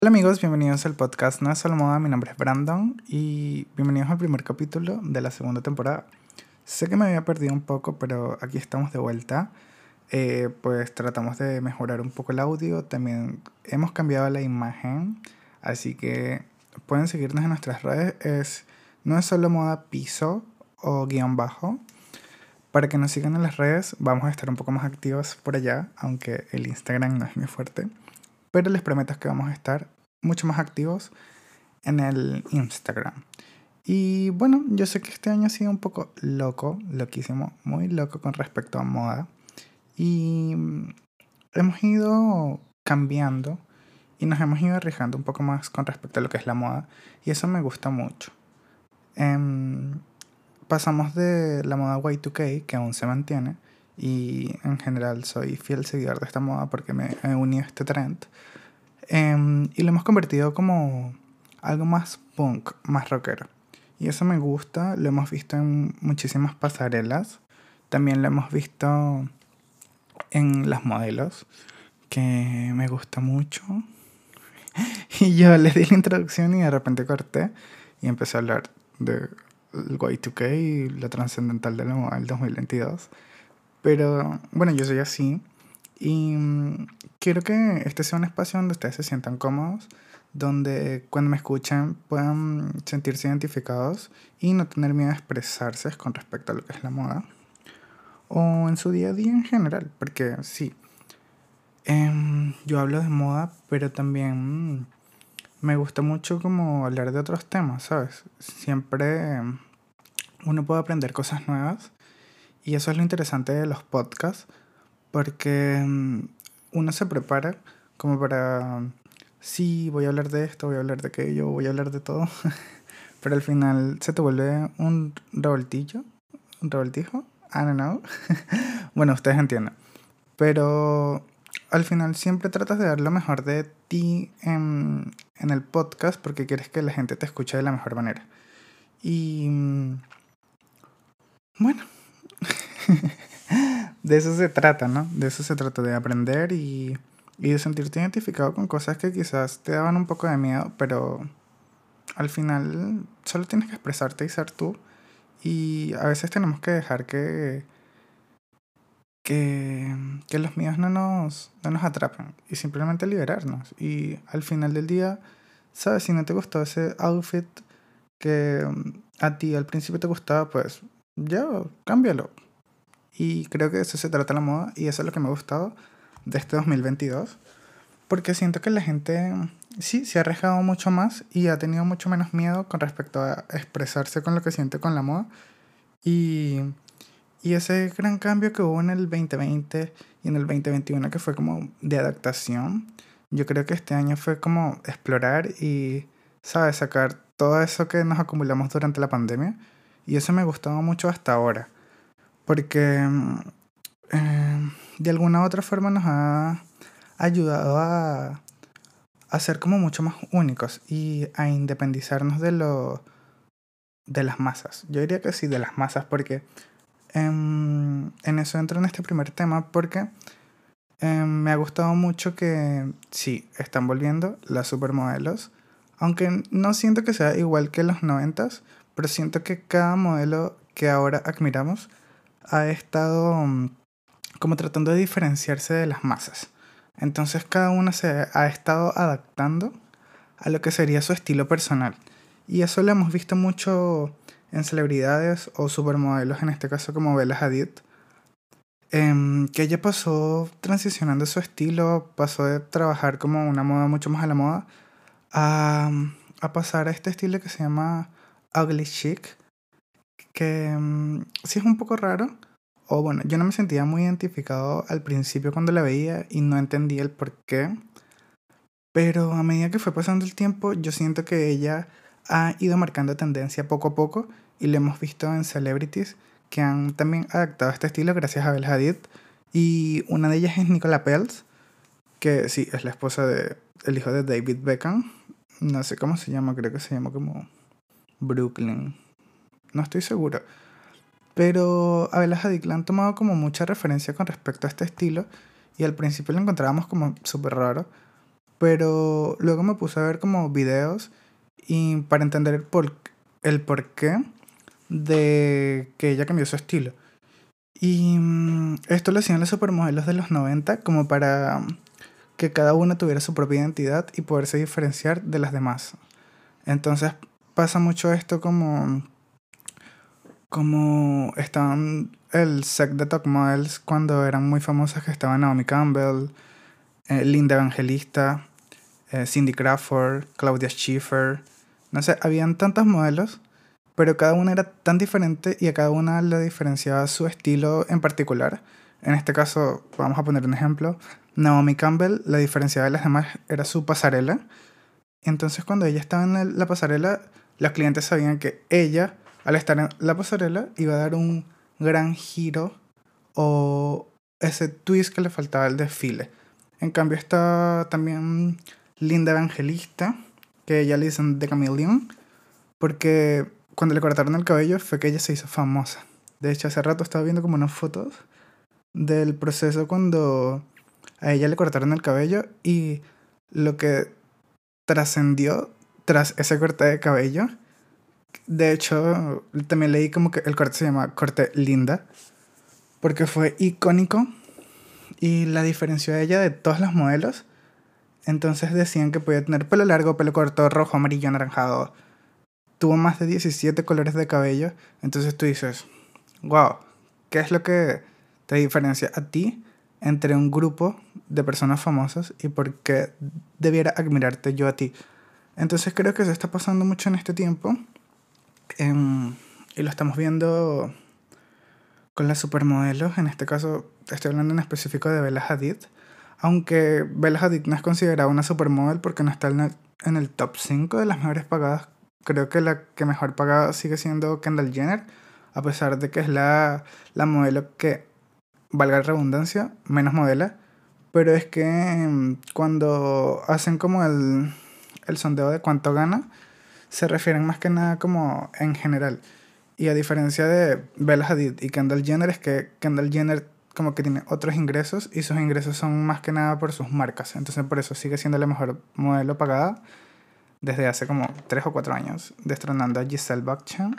Hola amigos, bienvenidos al podcast No es solo moda, mi nombre es Brandon y bienvenidos al primer capítulo de la segunda temporada. Sé que me había perdido un poco, pero aquí estamos de vuelta. Eh, pues tratamos de mejorar un poco el audio, también hemos cambiado la imagen, así que pueden seguirnos en nuestras redes, es No es solo moda piso o guion bajo. Para que nos sigan en las redes, vamos a estar un poco más activos por allá, aunque el Instagram no es muy fuerte. Pero les prometo que vamos a estar mucho más activos en el Instagram. Y bueno, yo sé que este año ha sido un poco loco, loquísimo, muy loco con respecto a moda. Y hemos ido cambiando y nos hemos ido arriesgando un poco más con respecto a lo que es la moda. Y eso me gusta mucho. Em, pasamos de la moda Y2K, que aún se mantiene, y en general soy fiel seguidor de esta moda porque me he unido a este trend. Em, y lo hemos convertido como algo más punk, más rockero. Y eso me gusta, lo hemos visto en muchísimas pasarelas. También lo hemos visto en las modelos, que me gusta mucho. Y yo les di la introducción y de repente corté y empecé a hablar de Y2K y la trascendental de la del 2022. Pero bueno, yo soy así. Y mm, quiero que este sea un espacio donde ustedes se sientan cómodos, donde cuando me escuchen puedan sentirse identificados y no tener miedo a expresarse con respecto a lo que es la moda. O en su día a día en general, porque sí, em, yo hablo de moda, pero también me gusta mucho como hablar de otros temas, ¿sabes? Siempre uno puede aprender cosas nuevas y eso es lo interesante de los podcasts, porque mm, uno se prepara como para, sí, voy a hablar de esto, voy a hablar de aquello, voy a hablar de todo, pero al final se te vuelve un revoltillo, un revoltijo, I don't know. bueno, ustedes entienden. Pero al final siempre tratas de dar lo mejor de ti en, en el podcast porque quieres que la gente te escuche de la mejor manera. Y mm, bueno, de eso se trata, ¿no? De eso se trata, de aprender y, y de sentirte identificado con cosas que quizás te daban un poco de miedo, pero al final solo tienes que expresarte y ser tú. Y a veces tenemos que dejar que, que, que los miedos no nos, no nos atrapen y simplemente liberarnos. Y al final del día, ¿sabes? Si no te gustó ese outfit que a ti al principio te gustaba, pues ya, cámbialo. Y creo que de eso se trata la moda y eso es lo que me ha gustado de este 2022. Porque siento que la gente sí se ha arriesgado mucho más y ha tenido mucho menos miedo con respecto a expresarse con lo que siente con la moda. Y, y ese gran cambio que hubo en el 2020 y en el 2021 que fue como de adaptación, yo creo que este año fue como explorar y, ¿sabes? Sacar todo eso que nos acumulamos durante la pandemia y eso me gustaba mucho hasta ahora. Porque mm, eh, de alguna u otra forma nos ha ayudado a, a ser como mucho más únicos y a independizarnos de lo de las masas. Yo diría que sí, de las masas, porque en, en eso entro en este primer tema, porque em, me ha gustado mucho que sí, están volviendo las supermodelos, aunque no siento que sea igual que los noventas, pero siento que cada modelo que ahora admiramos ha estado mm, como tratando de diferenciarse de las masas. Entonces cada una se ha estado adaptando a lo que sería su estilo personal. Y eso lo hemos visto mucho en celebridades o supermodelos, en este caso como Bella Hadid, em, que ella pasó transicionando su estilo, pasó de trabajar como una moda mucho más a la moda, a, a pasar a este estilo que se llama ugly chic, que mm, sí es un poco raro. O bueno, yo no me sentía muy identificado al principio cuando la veía y no entendía el por qué. Pero a medida que fue pasando el tiempo, yo siento que ella ha ido marcando tendencia poco a poco y lo hemos visto en celebrities que han también adaptado este estilo gracias a Bella Hadid. Y una de ellas es Nicola Peltz, que sí, es la esposa de el hijo de David Beckham. No sé cómo se llama, creo que se llama como Brooklyn. No estoy seguro. Pero a Bella Hadid han tomado como mucha referencia con respecto a este estilo y al principio lo encontrábamos como súper raro. pero luego me puse a ver como videos y para entender el, por, el porqué de que ella cambió su estilo. Y mm, esto lo hacían los supermodelos de los 90 como para que cada uno tuviera su propia identidad y poderse diferenciar de las demás. Entonces pasa mucho esto como como estaban el set de top models cuando eran muy famosas que estaban Naomi Campbell, eh, Linda Evangelista, eh, Cindy Crawford, Claudia Schiffer, no sé, habían tantos modelos, pero cada una era tan diferente y a cada una le diferenciaba su estilo en particular. En este caso, vamos a poner un ejemplo, Naomi Campbell, la diferenciaba de las demás era su pasarela. Entonces cuando ella estaba en la pasarela, los clientes sabían que ella, al estar en la pasarela, iba a dar un gran giro o ese twist que le faltaba al desfile. En cambio está también Linda Evangelista, que ella le dicen The Chameleon, porque cuando le cortaron el cabello fue que ella se hizo famosa. De hecho, hace rato estaba viendo como unas fotos del proceso cuando a ella le cortaron el cabello y lo que trascendió tras ese corte de cabello. De hecho, también leí como que el corte se llama corte Linda, porque fue icónico y la diferenció a ella de todos los modelos. Entonces decían que podía tener pelo largo, pelo corto, rojo, amarillo, anaranjado. Tuvo más de 17 colores de cabello. Entonces tú dices, wow, ¿qué es lo que te diferencia a ti entre un grupo de personas famosas y por qué debiera admirarte yo a ti? Entonces creo que se está pasando mucho en este tiempo. Em, y lo estamos viendo con las supermodelos. En este caso, estoy hablando en específico de Bella Hadid. Aunque Bella Hadid no es considerada una supermodel porque no está en el, top 5 de las mejores pagadas. Creo que la que mejor pagada sigue siendo Kendall Jenner. A pesar de que es la, la modelo que, valga la redundancia, menos modela. Pero es que em, cuando hacen como el, el sondeo de cuánto gana, se refieren más que nada como en general. Y a diferencia de Bella Hadid y Kendall Jenner, es que Kendall Jenner como que tiene otros ingresos y sus ingresos son más que nada por sus marcas. Entonces por eso sigue siendo la mejor modelo pagada desde hace como 3 o 4 años, destronando a Giselle Bachan.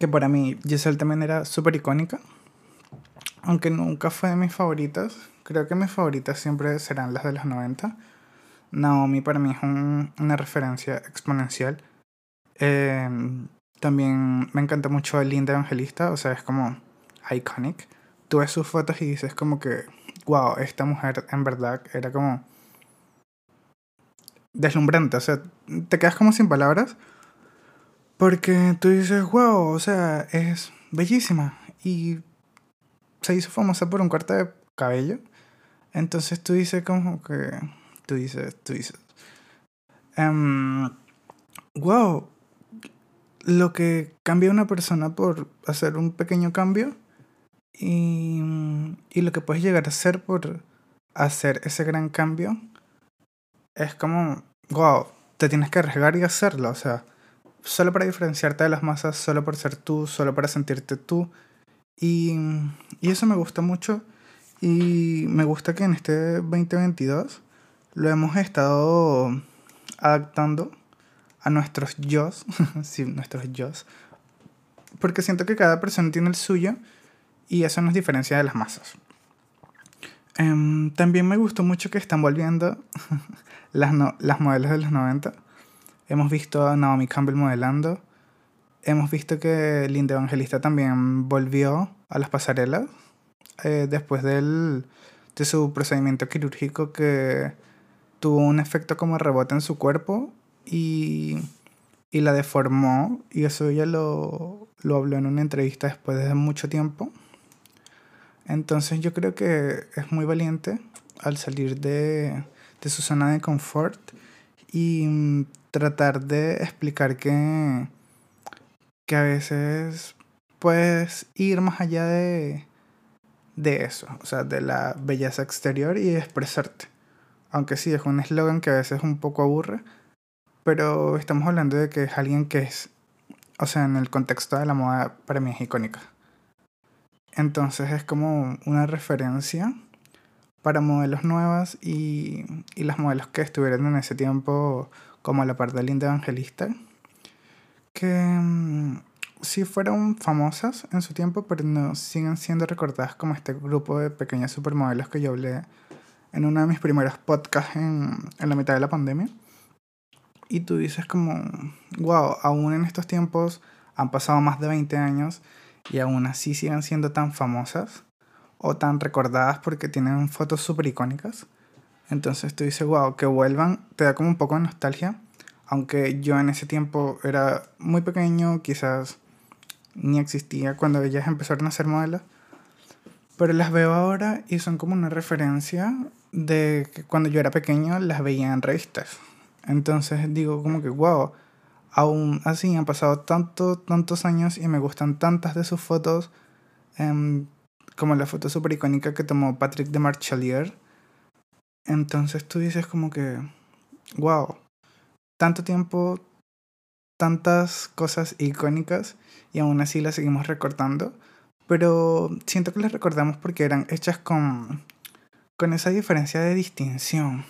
Que para mí Giselle también era súper icónica, aunque nunca fue de mis favoritas. Creo que mis favoritas siempre serán las de los 90 Naomi para mí es una referencia exponencial. Em, también me encanta mucho Linda Evangelista, o sea, es como iconic. Tú ves sus fotos y dices como que, wow, esta mujer en verdad era como deslumbrante, o sea, te quedas como sin palabras porque tú dices, wow, o sea, es bellísima y se hizo famosa por un corte de cabello. Entonces tú dices como que tú dices, tú dices. wow, em, lo que cambia una persona por hacer un pequeño cambio y, y lo que puedes llegar a hacer por hacer ese gran cambio es como, wow, te tienes que arriesgar y hacerlo, o sea, solo para diferenciarte de las masas, solo por ser tú, solo para sentirte tú. Y, y eso me gusta mucho y me gusta que en este 2022 lo hemos estado adaptando a nuestros yo, sí, nuestros yo, porque siento que cada persona tiene el suyo y eso nos diferencia de las masas. Em, también me gustó mucho que están volviendo las, las modelos de los 90. Hemos visto a Naomi Campbell modelando. Hemos visto que Linda Evangelista también volvió a las pasarelas eh, después del, de su procedimiento quirúrgico que tuvo un efecto como rebote en su cuerpo y, y la deformó y eso ella lo, lo habló en una entrevista después de mucho tiempo. Entonces yo creo que es muy valiente al salir de, de su zona de confort y mm, tratar de explicar que, que a veces puedes ir más allá de, de eso, o sea, de la belleza exterior y expresarte. Aunque sí, es un eslogan que a veces un poco aburre, pero estamos hablando de que es alguien que es, o sea, en el contexto de la moda para mí es icónica. Entonces es como una referencia para modelos nuevas y, y las modelos que estuvieron en ese tiempo como la parte de Linda Evangelista, que mm, sí fueron famosas en su tiempo, pero no siguen siendo recordadas como este grupo de pequeñas supermodelos que yo hablé en uno de mis primeros podcasts en, en la mitad de la pandemia. Y tú dices como, wow, aún en estos tiempos han pasado más de 20 años y aún así siguen siendo tan famosas o tan recordadas porque tienen fotos súper icónicas. Entonces tú dices, wow, que vuelvan, te da como un poco de nostalgia. Aunque yo en ese tiempo era muy pequeño, quizás ni existía cuando ellas empezaron a ser modelos. Pero las veo ahora y son como una referencia de que cuando yo era pequeño las veía en revistas. Entonces digo como que, wow, aún así han pasado tantos, tantos años y me gustan tantas de sus fotos, em, como la foto super icónica que tomó Patrick de Marchalier. Entonces tú dices como que, wow, tanto tiempo, tantas cosas icónicas y aún así las seguimos recortando. Pero siento que las recordamos porque eran hechas con, con esa diferencia de distinción.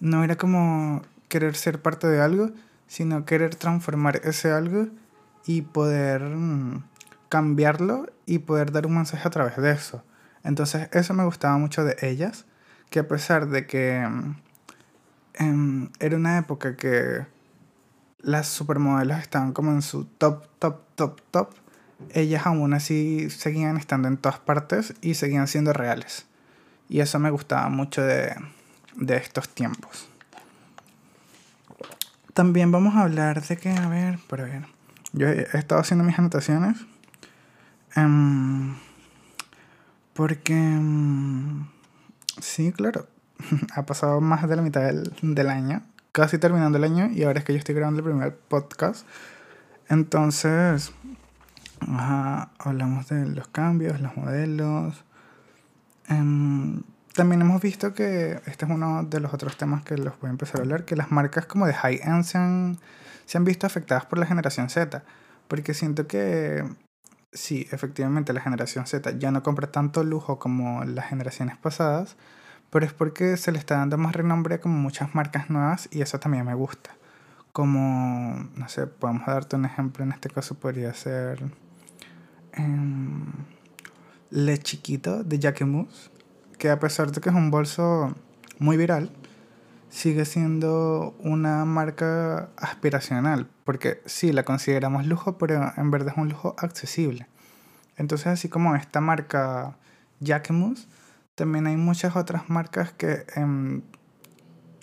No era como querer ser parte de algo, sino querer transformar ese algo y poder mm, cambiarlo y poder dar un mensaje a través de eso. Entonces eso me gustaba mucho de ellas, que a pesar de que mm, em, era una época que las supermodelos estaban como en su top, top, top, top, ellas aún así seguían estando en todas partes y seguían siendo reales. Y eso me gustaba mucho de, de estos tiempos. También vamos a hablar de que, a ver, pero ver, yo he, estado haciendo mis anotaciones. Um, porque, um, sí, claro, ha pasado más de la mitad del, del año, casi terminando el año, y ahora es que yo estoy grabando el primer podcast. Entonces, ajá, hablamos de los cambios, los modelos. Um, también hemos visto que este es uno de los otros temas que los voy a empezar a hablar, que las marcas como de high-end se han, se han visto afectadas por la generación Z, porque siento que sí, efectivamente la generación Z ya no compra tanto lujo como las generaciones pasadas, pero es porque se le está dando más renombre a como muchas marcas nuevas y eso también me gusta. Como, no sé, podemos darte un ejemplo, en este caso podría ser um, Le Chiquito de Jacquemus que a pesar de que es un bolso muy viral, sigue siendo una marca aspiracional, porque sí, la consideramos lujo, pero en verdad es un lujo accesible. Entonces, así como esta marca Jacquemus, también hay muchas otras marcas que em,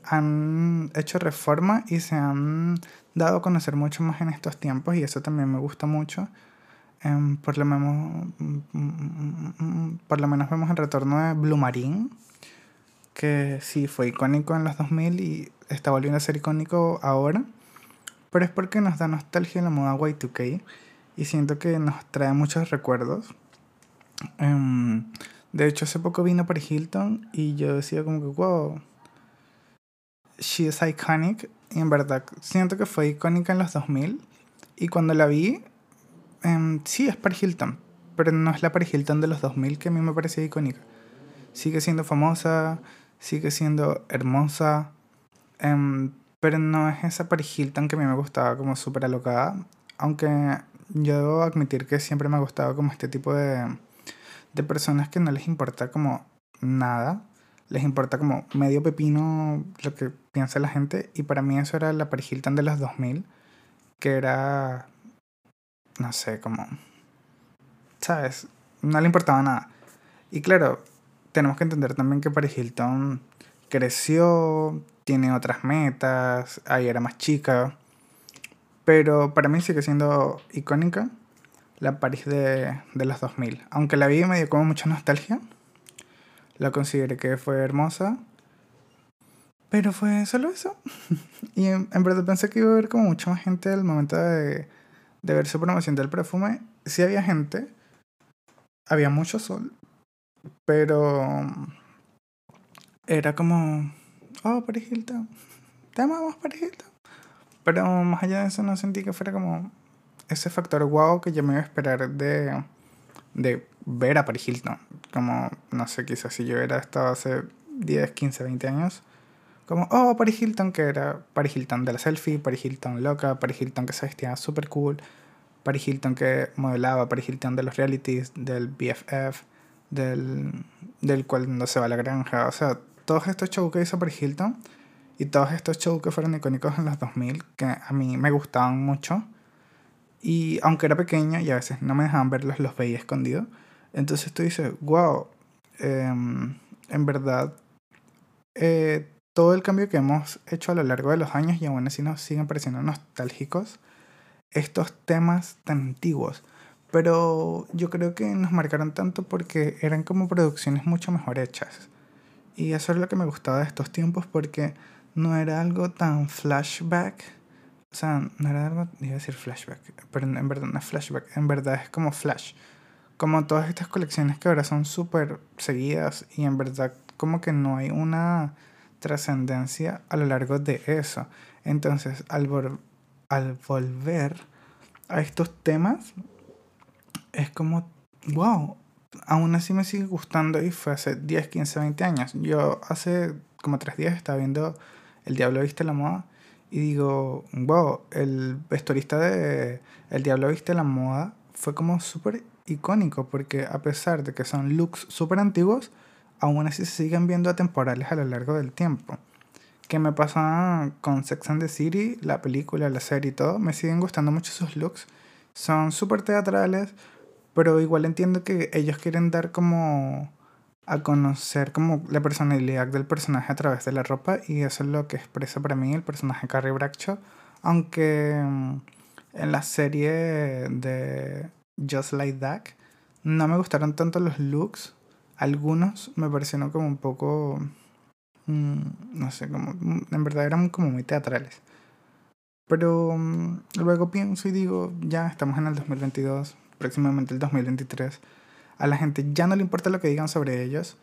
han hecho reforma y se han dado a conocer mucho más en estos tiempos y eso también me gusta mucho Em, por, lo menos, por lo menos vemos el retorno de Blue Marine, que sí fue icónico en los 2000 y está volviendo a ser icónico ahora. Pero es porque nos da nostalgia la moda Y2K y siento que nos trae muchos recuerdos. Em, de hecho, hace poco vino por Hilton y yo decía como que, wow, she is iconic. Y en verdad, siento que fue icónica en los 2000. Y cuando la vi, Em, sí, es Paris Hilton, pero no es la Paris Hilton de los 2000 que a mí me parecía icónica. Sigue siendo famosa, sigue siendo hermosa, em, pero no es esa Paris Hilton que a mí me gustaba como súper alocada. Aunque yo debo admitir que siempre me ha gustado como este tipo de, de personas que no les importa como nada. Les importa como medio pepino lo que piensa la gente. Y para mí eso era la Paris Hilton de los 2000. Que era no sé, como, ¿sabes? No le importaba nada. Y claro, tenemos que entender también que Paris Hilton creció, tiene otras metas, ahí era más chica. Pero para mí sigue siendo icónica la Paris de, de los 2000. Aunque la vi me dio como mucha nostalgia. La consideré que fue hermosa. Pero fue solo eso. y en, en, verdad pensé que iba a haber como mucha más gente al momento de, de ver su promoción del perfume, sí había gente, había mucho sol, pero era como, oh, Paris Hilton, te amamos Paris Hilton. Pero más allá de eso no sentí que fuera como ese factor wow que yo me iba a esperar de, de ver a Paris Hilton. Como, no sé, quizás si yo hubiera estado hace 10, 15, 20 años, como, oh, Paris Hilton, que era Paris Hilton de la selfie, Paris Hilton loca, Paris Hilton que se vestía súper cool, Paris Hilton que modelaba, Paris Hilton de los realities, del BFF, del, del cual se va a la granja, o sea, todos estos shows que hizo Paris Hilton y todos estos shows que fueron icónicos en los 2000, que a mí me gustaban mucho, y aunque era pequeña y a veces no me dejaban verlos, los veía escondidos, entonces tú dices, wow, em, en verdad, eh, todo el cambio que hemos hecho a lo largo de los años y aún así nos siguen pareciendo nostálgicos estos temas tan antiguos. Pero yo creo que nos marcaron tanto porque eran como producciones mucho mejor hechas. Y eso es lo que me gustaba de estos tiempos porque no era algo tan flashback. O sea, no era algo, iba a decir flashback, pero en verdad no es flashback, en verdad es como flash. Como todas estas colecciones que ahora son súper seguidas y en verdad como que no hay una trascendencia a lo largo de eso. Entonces, al, al volver a estos temas, es como, wow, aún así me sigue gustando y fue hace 10, 15, 20 años. Yo hace como tres días estaba viendo El Diablo Viste la Moda y digo, wow, el vestuarista de El Diablo Viste la Moda fue como súper icónico porque a pesar de que son looks súper antiguos, aún así se siguen viendo atemporales a lo largo del tiempo. Que me pasa con Sex and the City, la película, la serie y todo, me siguen gustando mucho sus looks. Son súper teatrales, pero igual entiendo que ellos quieren dar como a conocer como la personalidad del personaje a través de la ropa y eso es lo que expresa para mí el personaje Carrie Bradshaw, aunque mm, en la serie de Just Like That no me gustaron tanto los looks algunos me parecieron como un poco, mm, no sé, como, mm, en verdad eran como muy teatrales. Pero mm, luego pienso y digo, ya estamos en el 2022, próximamente el 2023. A la gente ya no le importa lo que digan sobre ellos.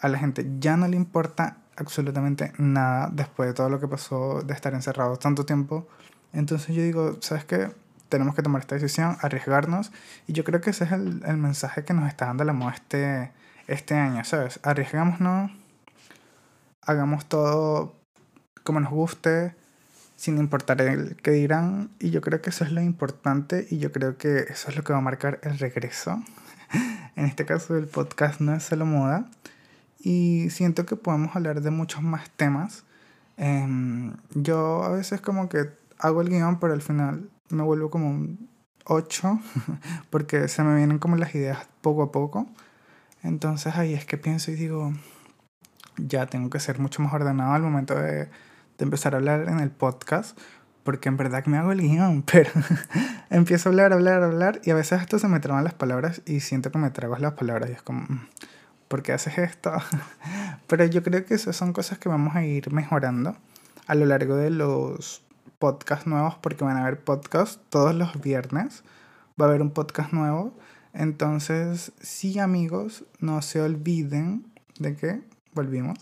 A la gente ya no le importa absolutamente nada después de todo lo que pasó de estar encerrados tanto tiempo. Entonces yo digo, ¿sabes qué? Tenemos que tomar esta decisión, arriesgarnos. Y yo creo que ese es el, el mensaje que nos está dando la moda este, este año, ¿sabes? Arriesgámonos, hagamos todo como nos guste, sin importar el que dirán. Y yo creo que eso es lo importante y yo creo que eso es lo que va a marcar el regreso. en este caso el podcast no es solo moda. Y siento que podemos hablar de muchos más temas. Em, yo a veces como que hago el guion, pero al final me vuelvo como un 8, porque se me vienen como las ideas poco a poco. Entonces ahí es que pienso y digo, ya tengo que ser mucho más ordenado al momento de, empezar a hablar en el podcast, porque en verdad que me hago el guion, pero empiezo a hablar, hablar, hablar, y a veces esto se me traban las palabras y siento que me trago las palabras y es como, mm, ¿por qué haces esto? pero yo creo que esas son cosas que vamos a ir mejorando a lo largo de los podcasts nuevos, porque van a haber podcasts todos los viernes, va a haber un podcast nuevo entonces, sí amigos, no se olviden de que volvimos.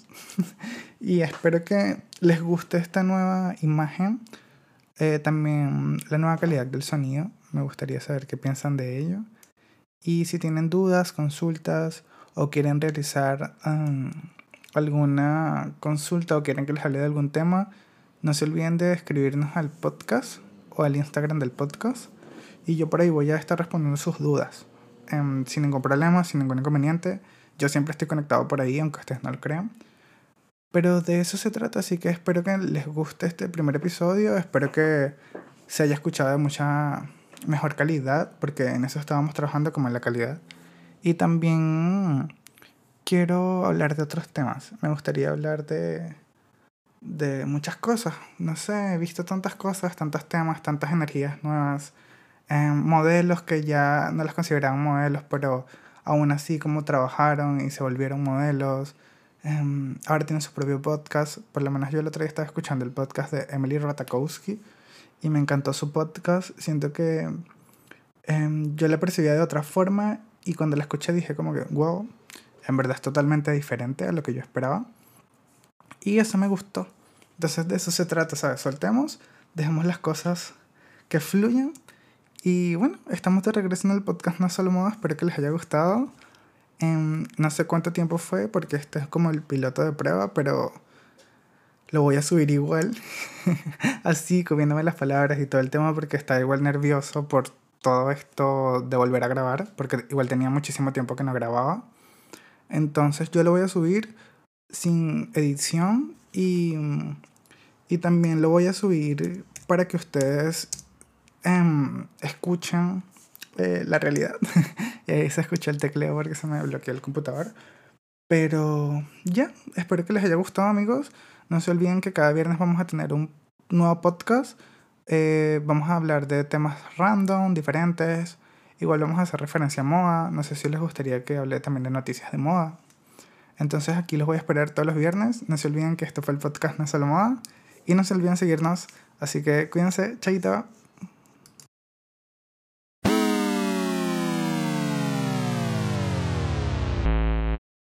y espero que les guste esta nueva imagen. Eh, también la nueva calidad del sonido. Me gustaría saber qué piensan de ello. Y si tienen dudas, consultas o quieren realizar um, alguna consulta o quieren que les hable de algún tema, no se olviden de escribirnos al podcast o al Instagram del podcast. Y yo por ahí voy a estar respondiendo sus dudas. Em, sin ningún problema, sin ningún inconveniente. Yo siempre estoy conectado por ahí, aunque ustedes no lo crean. Pero de eso se trata, así que espero que les guste este primer episodio. Espero que se haya escuchado de mucha mejor calidad, porque en eso estábamos trabajando como en la calidad. Y también quiero hablar de otros temas. Me gustaría hablar de, de muchas cosas. No sé, he visto tantas cosas, tantos temas, tantas energías nuevas Em, modelos que ya no los consideraban modelos, pero aún así como trabajaron y se volvieron modelos. Em, ahora tienen su propio podcast, por lo menos yo el otro día estaba escuchando el podcast de Emily Ratakowski y me encantó su podcast. Siento que em, yo la percibía de otra forma y cuando la escuché dije como que, wow, en verdad es totalmente diferente a lo que yo esperaba. Y eso me gustó. Entonces de eso se trata, ¿sabes? Soltemos, dejemos las cosas que fluyan Y bueno, estamos de regreso en el podcast No Solo Moda. Espero que les haya gustado. En no sé cuánto tiempo fue, porque este es como el piloto de prueba, pero lo voy a subir igual. Así, comiéndome las palabras y todo el tema, porque estaba igual nervioso por todo esto de volver a grabar, porque igual tenía muchísimo tiempo que no grababa. Entonces yo lo voy a subir sin edición y, y también lo voy a subir para que ustedes em, escuchen eh, la realidad. y ahí se escuchó el tecleo porque se me bloqueó el computador. Pero ya, espero que les haya gustado amigos. No se olviden que cada viernes vamos a tener un nuevo podcast. Eh, vamos a hablar de temas random, diferentes. Igual vamos a hacer referencia a moda. No sé si les gustaría que hable también de noticias de moda. Entonces aquí los voy a esperar todos los viernes. No se olviden que esto fue el podcast No Solo Moda. Y no se olviden seguirnos. Así que cuídense. Chaito.